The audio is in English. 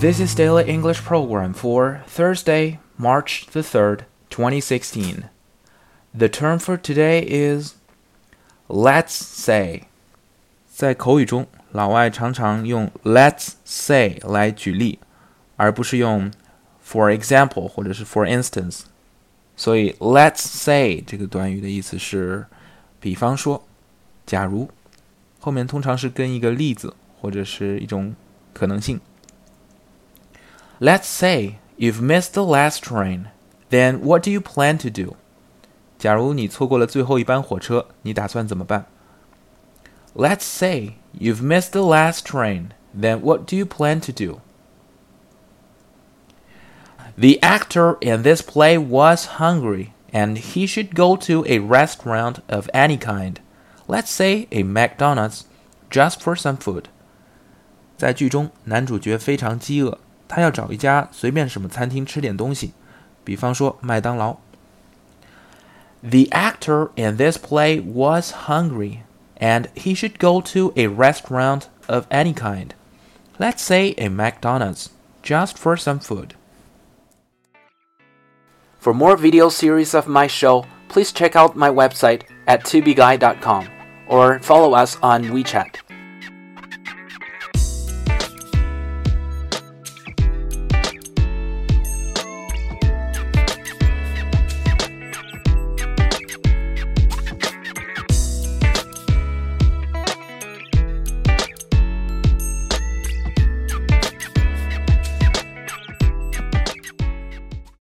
This is Daily English Program for Thursday, March the 3rd, 2016. The term for today is let's say. 在口语中，老外常常用 let's say 来举例，而不是用 for example 或者是 for instance。所以 let's say 这个短语的意思是，比方说，假如，后面通常是跟一个例子或者是一种可能性。 Let's say you've missed the last train. Then what do you plan to do? 假如你错过了最后一班火车，你打算怎么办？Let's say you've missed the last train. Then what do you plan to do? The actor in this play was hungry, and he should go to a restaurant of any kind. Let's say a McDonald's, just for some food. 在剧中，男主角非常饥饿。 他要找一家随便什么餐厅吃点东西，比方说麦当劳。The actor in this play was hungry, and he should go to a restaurant of any kind. Let's say a McDonald's, just for some food. For more video series of my show, please check out my website at tubeguy.com or follow us on WeChat.